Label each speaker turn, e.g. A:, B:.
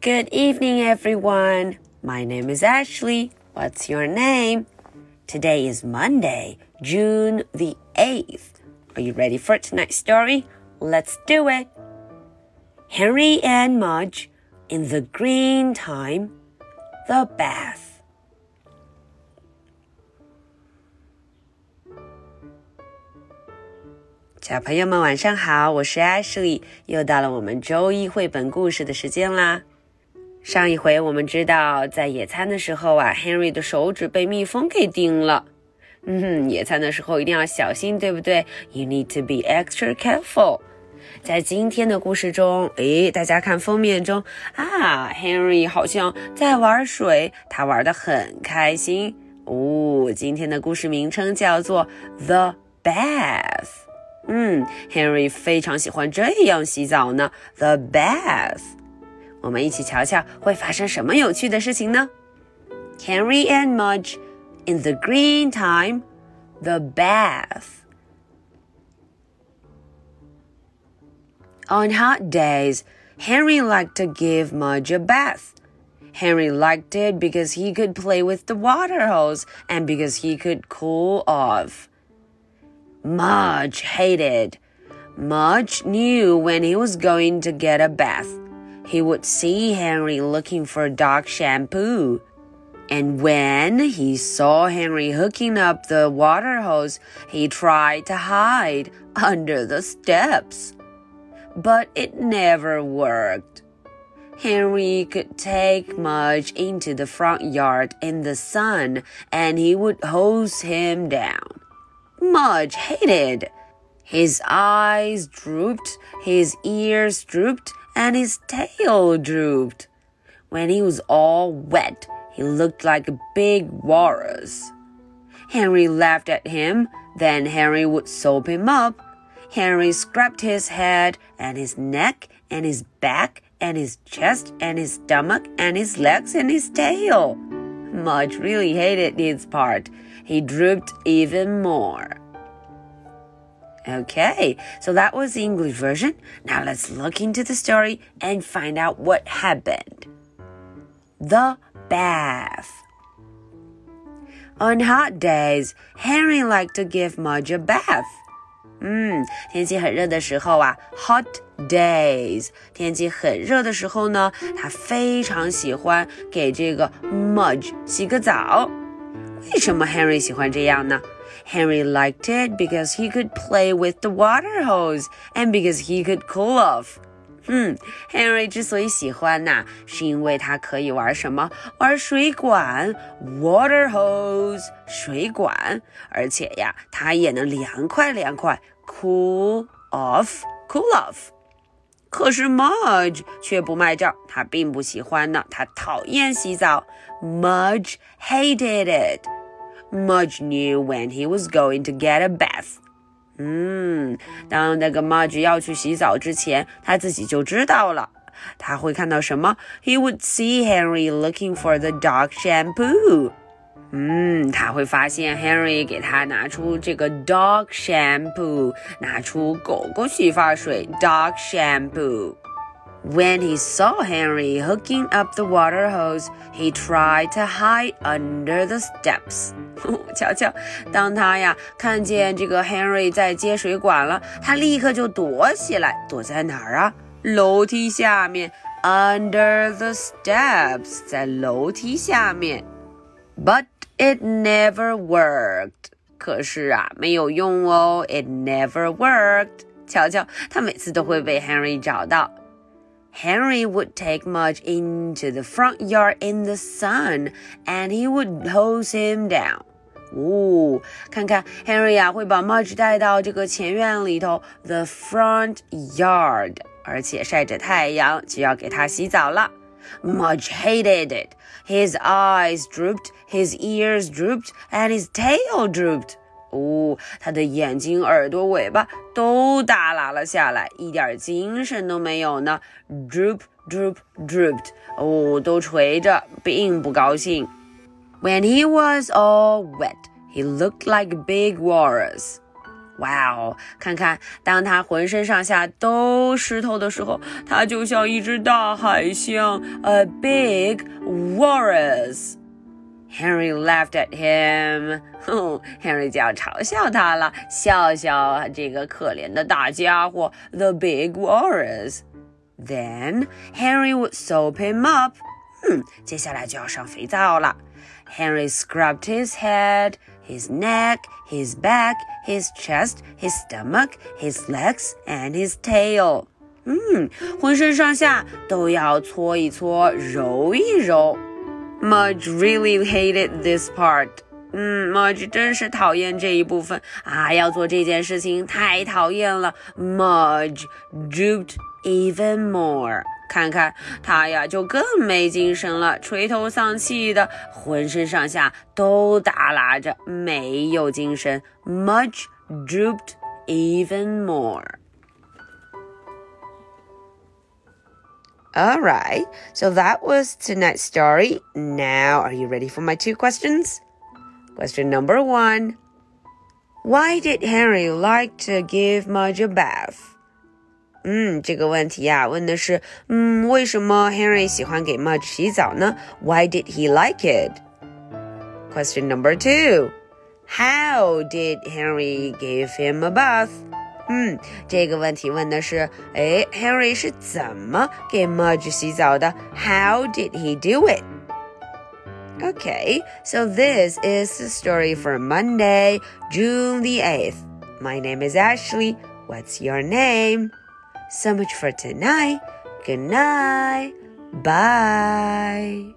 A: Good evening, everyone. My name is Ashley. What's your name? Today is Monday, June the 8th. Are you ready for tonight's story? Let's do it. Henry and Mudge in the green time, the bath. 小朋友们晚上好，我是 Ashley，又到了我们周一绘本故事的时间啦。 上一回我们知道，在野餐的时候啊，Henry 的手指被蜜蜂给叮了。嗯哼，野餐的时候一定要小心，对不对？You need to be extra careful。在今天的故事中，诶，大家看封面中啊，Henry 好像在玩水，他玩的很开心哦。今天的故事名称叫做 The Bath。嗯，Henry 非常喜欢这样洗澡呢。The bath，我们一起瞧瞧会发生什么有趣的事情呢？Henry and Mudge in the green time, the bath. On hot days, Henry liked to give Mudge a bath. Henry liked it because he could play with the water hose and because he could cool off. Mudge hated. Mudge knew when he was going to get a bath. He would see Henry looking for dog shampoo. And when he saw Henry hooking up the water hose, he tried to hide under the steps. But it never worked. Henry could take Mudge into the front yard in the sun and he would hose him down. Mudge hated. His eyes drooped, his ears drooped, and his tail drooped. When he was all wet, he looked like a big walrus. Henry laughed at him, then Henry would soap him up. Henry scrubbed his head and his neck and his back and his chest and his stomach and his legs and his tail. Mudge really hated his part. He drooped even more. Okay, so that was the English version. Now let's look into the story and find out what happened. The bath. On hot days, Henry liked to give Mudge a bath. 嗯，天气很热的时候啊，hot days，天气很热的时候呢，他非常喜欢给这个 Mudge 洗个澡。为什么 Henry 喜欢这样呢 ？Henry liked it because he could play with the water hose and because he could cool off. 嗯，Henry 之所以喜欢呐，是因为他可以玩什么？玩水管，water hose，水管，而且呀，它也能凉快凉快，cool off，cool off。可是 Mudge 却不卖账，他并不喜欢呢，他讨厌洗澡。Mudge hated it。 Mudge knew when he was going to get a bath. 嗯，当那个 Mudge 要去洗澡之前，他自己就知道了。他会看到什么？He would see Henry looking for the dog shampoo. 嗯，他会发现 Henry 给他拿出这个 dog shampoo，拿出狗狗洗发水 dog shampoo。 when he saw Henry hooking up the water hose, he tried to hide under the steps. 瞧瞧，当他呀看见这个 Henry 在接水管了，他立刻就躲起来，躲在哪儿啊？楼梯下面，under the steps，在楼梯下面。But it never worked. 可是啊，没有用哦，it never worked. 瞧瞧，他每次都会被 Henry 找到。 Henry would take Mudge into the front yard in the sun, and he would hose him down. 哦，看看 Henry 啊，会把 Mudge 带到这个前院里头，the front yard，而且晒着太阳，就要给他洗澡了。Mudge hated it. His eyes drooped, his ears drooped, and his tail drooped. 哦，他的眼睛、耳朵、尾巴都耷拉了下来，一点精神都没有呢。Droop, droop, drooped。哦，都垂着，并不高兴。When he was all wet, he looked like a big walrus. 哇哦，看看，当他浑身上下都湿透的时候，他就像一只大海象，a big walrus。Henry laughed at him. 哼，Henry 就要嘲笑他了，笑笑这个可怜的大家伙，the big walrus. Then Henry would soap him up. 嗯，接下来就要上肥皂了。Henry scrubbed his head, his neck, his back, his chest, his stomach, his legs, and his tail. 嗯，浑身上下都要搓一搓，揉一揉。 Mudge really hated this part. 嗯，Mudge 真是讨厌这一部分啊！要做这件事情太讨厌了。Mudge drooped even more. 看看他呀，就更没精神了，垂头丧气的，浑身上下都耷拉着，没有精神。Mudge drooped even more. All right, so that was tonight's story. Now, are you ready for my two questions? Question number one Why did Henry like to give Mudge a bath? 嗯，这个问题呀、啊，问的是，嗯，为什么 Henry 喜欢给 Mudge 洗澡呢？Why did he like it? Question number two How did Henry give him a bath? 嗯，这个问题问的是，哎，Henry 是怎么给 Mudge 洗澡的？How did he do it? Okay, so this is the story for Monday, June the 8th. My name is Ashley. What's your name? So much for tonight. Good night. Bye.